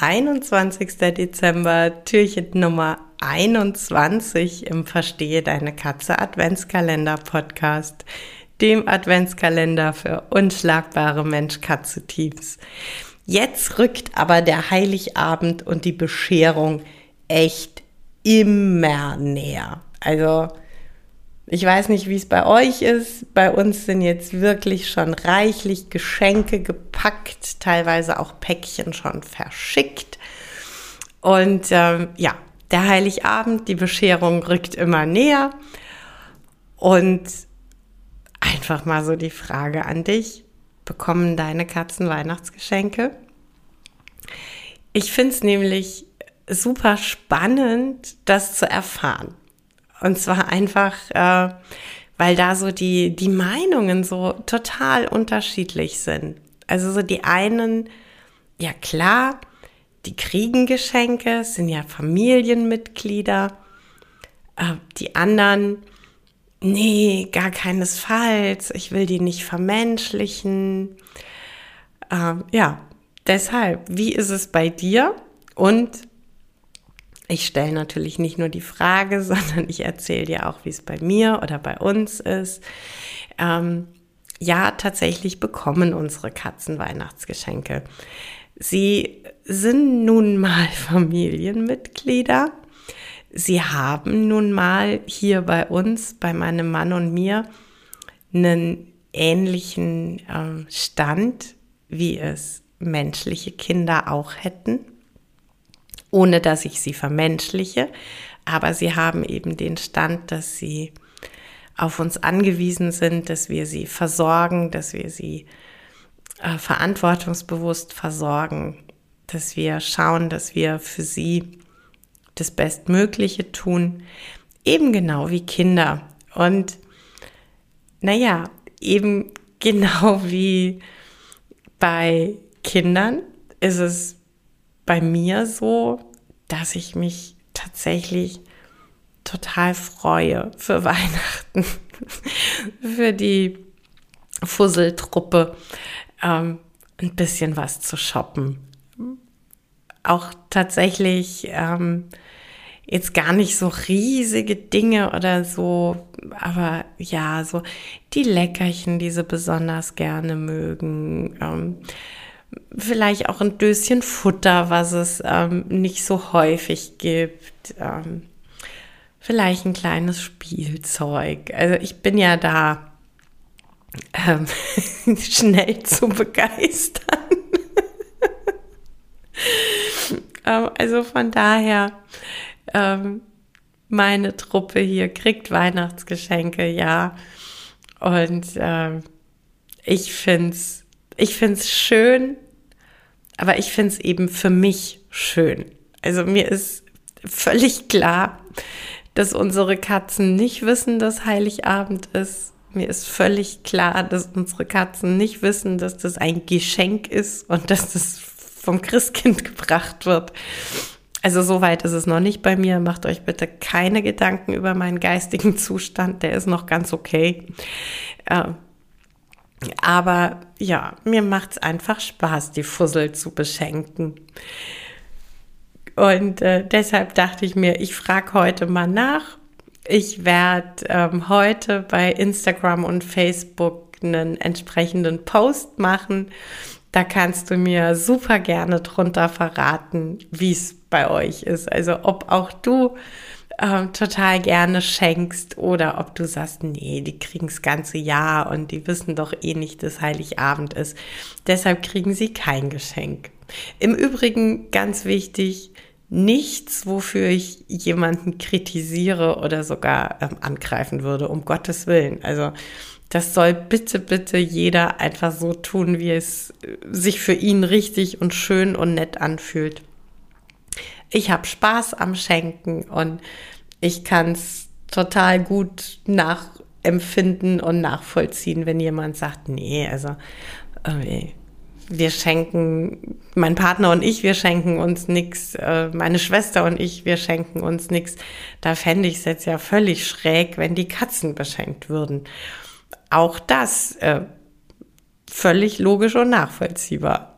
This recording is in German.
21. Dezember, Türchen Nummer 21 im Verstehe deine Katze Adventskalender Podcast, dem Adventskalender für unschlagbare Mensch-Katze-Teams. Jetzt rückt aber der Heiligabend und die Bescherung echt immer näher. Also, ich weiß nicht, wie es bei euch ist. Bei uns sind jetzt wirklich schon reichlich Geschenke gepackt, teilweise auch Päckchen schon verschickt. Und ähm, ja, der Heiligabend, die Bescherung rückt immer näher. Und einfach mal so die Frage an dich, bekommen deine Katzen Weihnachtsgeschenke? Ich finde es nämlich super spannend, das zu erfahren. Und zwar einfach, äh, weil da so die, die Meinungen so total unterschiedlich sind. Also so die einen, ja klar, die kriegen Geschenke, sind ja Familienmitglieder. Äh, die anderen, nee, gar keinesfalls, ich will die nicht vermenschlichen. Äh, ja, deshalb, wie ist es bei dir? Und ich stelle natürlich nicht nur die Frage, sondern ich erzähle dir auch, wie es bei mir oder bei uns ist. Ähm, ja, tatsächlich bekommen unsere Katzen Weihnachtsgeschenke. Sie sind nun mal Familienmitglieder. Sie haben nun mal hier bei uns, bei meinem Mann und mir, einen ähnlichen äh, Stand, wie es menschliche Kinder auch hätten ohne dass ich sie vermenschliche. Aber sie haben eben den Stand, dass sie auf uns angewiesen sind, dass wir sie versorgen, dass wir sie äh, verantwortungsbewusst versorgen, dass wir schauen, dass wir für sie das Bestmögliche tun, eben genau wie Kinder. Und naja, eben genau wie bei Kindern ist es bei mir so, dass ich mich tatsächlich total freue für Weihnachten, für die Fusseltruppe, ähm, ein bisschen was zu shoppen. Auch tatsächlich ähm, jetzt gar nicht so riesige Dinge oder so, aber ja, so die Leckerchen, die sie besonders gerne mögen. Ähm, vielleicht auch ein Döschen Futter, was es ähm, nicht so häufig gibt. Ähm, vielleicht ein kleines Spielzeug. Also ich bin ja da ähm, schnell zu begeistern. Ähm, also von daher, ähm, meine Truppe hier kriegt Weihnachtsgeschenke, ja. Und ähm, ich finde es ich finde es schön, aber ich finde es eben für mich schön. Also mir ist völlig klar, dass unsere Katzen nicht wissen, dass Heiligabend ist. Mir ist völlig klar, dass unsere Katzen nicht wissen, dass das ein Geschenk ist und dass das vom Christkind gebracht wird. Also so weit ist es noch nicht bei mir. Macht euch bitte keine Gedanken über meinen geistigen Zustand. Der ist noch ganz okay. Äh, aber ja, mir macht es einfach Spaß, die Fussel zu beschenken. Und äh, deshalb dachte ich mir, ich frage heute mal nach. Ich werde ähm, heute bei Instagram und Facebook einen entsprechenden Post machen. Da kannst du mir super gerne drunter verraten, wie es bei euch ist. Also ob auch du ähm, total gerne schenkst oder ob du sagst, nee, die kriegen das ganze Jahr und die wissen doch eh nicht, dass Heiligabend ist. Deshalb kriegen sie kein Geschenk. Im Übrigen ganz wichtig, nichts, wofür ich jemanden kritisiere oder sogar ähm, angreifen würde, um Gottes Willen. Also das soll bitte, bitte jeder einfach so tun, wie es äh, sich für ihn richtig und schön und nett anfühlt ich habe Spaß am Schenken und ich kann es total gut nachempfinden und nachvollziehen, wenn jemand sagt, nee, also äh, wir schenken, mein Partner und ich, wir schenken uns nichts, äh, meine Schwester und ich, wir schenken uns nichts. Da fände ich es jetzt ja völlig schräg, wenn die Katzen beschenkt würden. Auch das äh, völlig logisch und nachvollziehbar.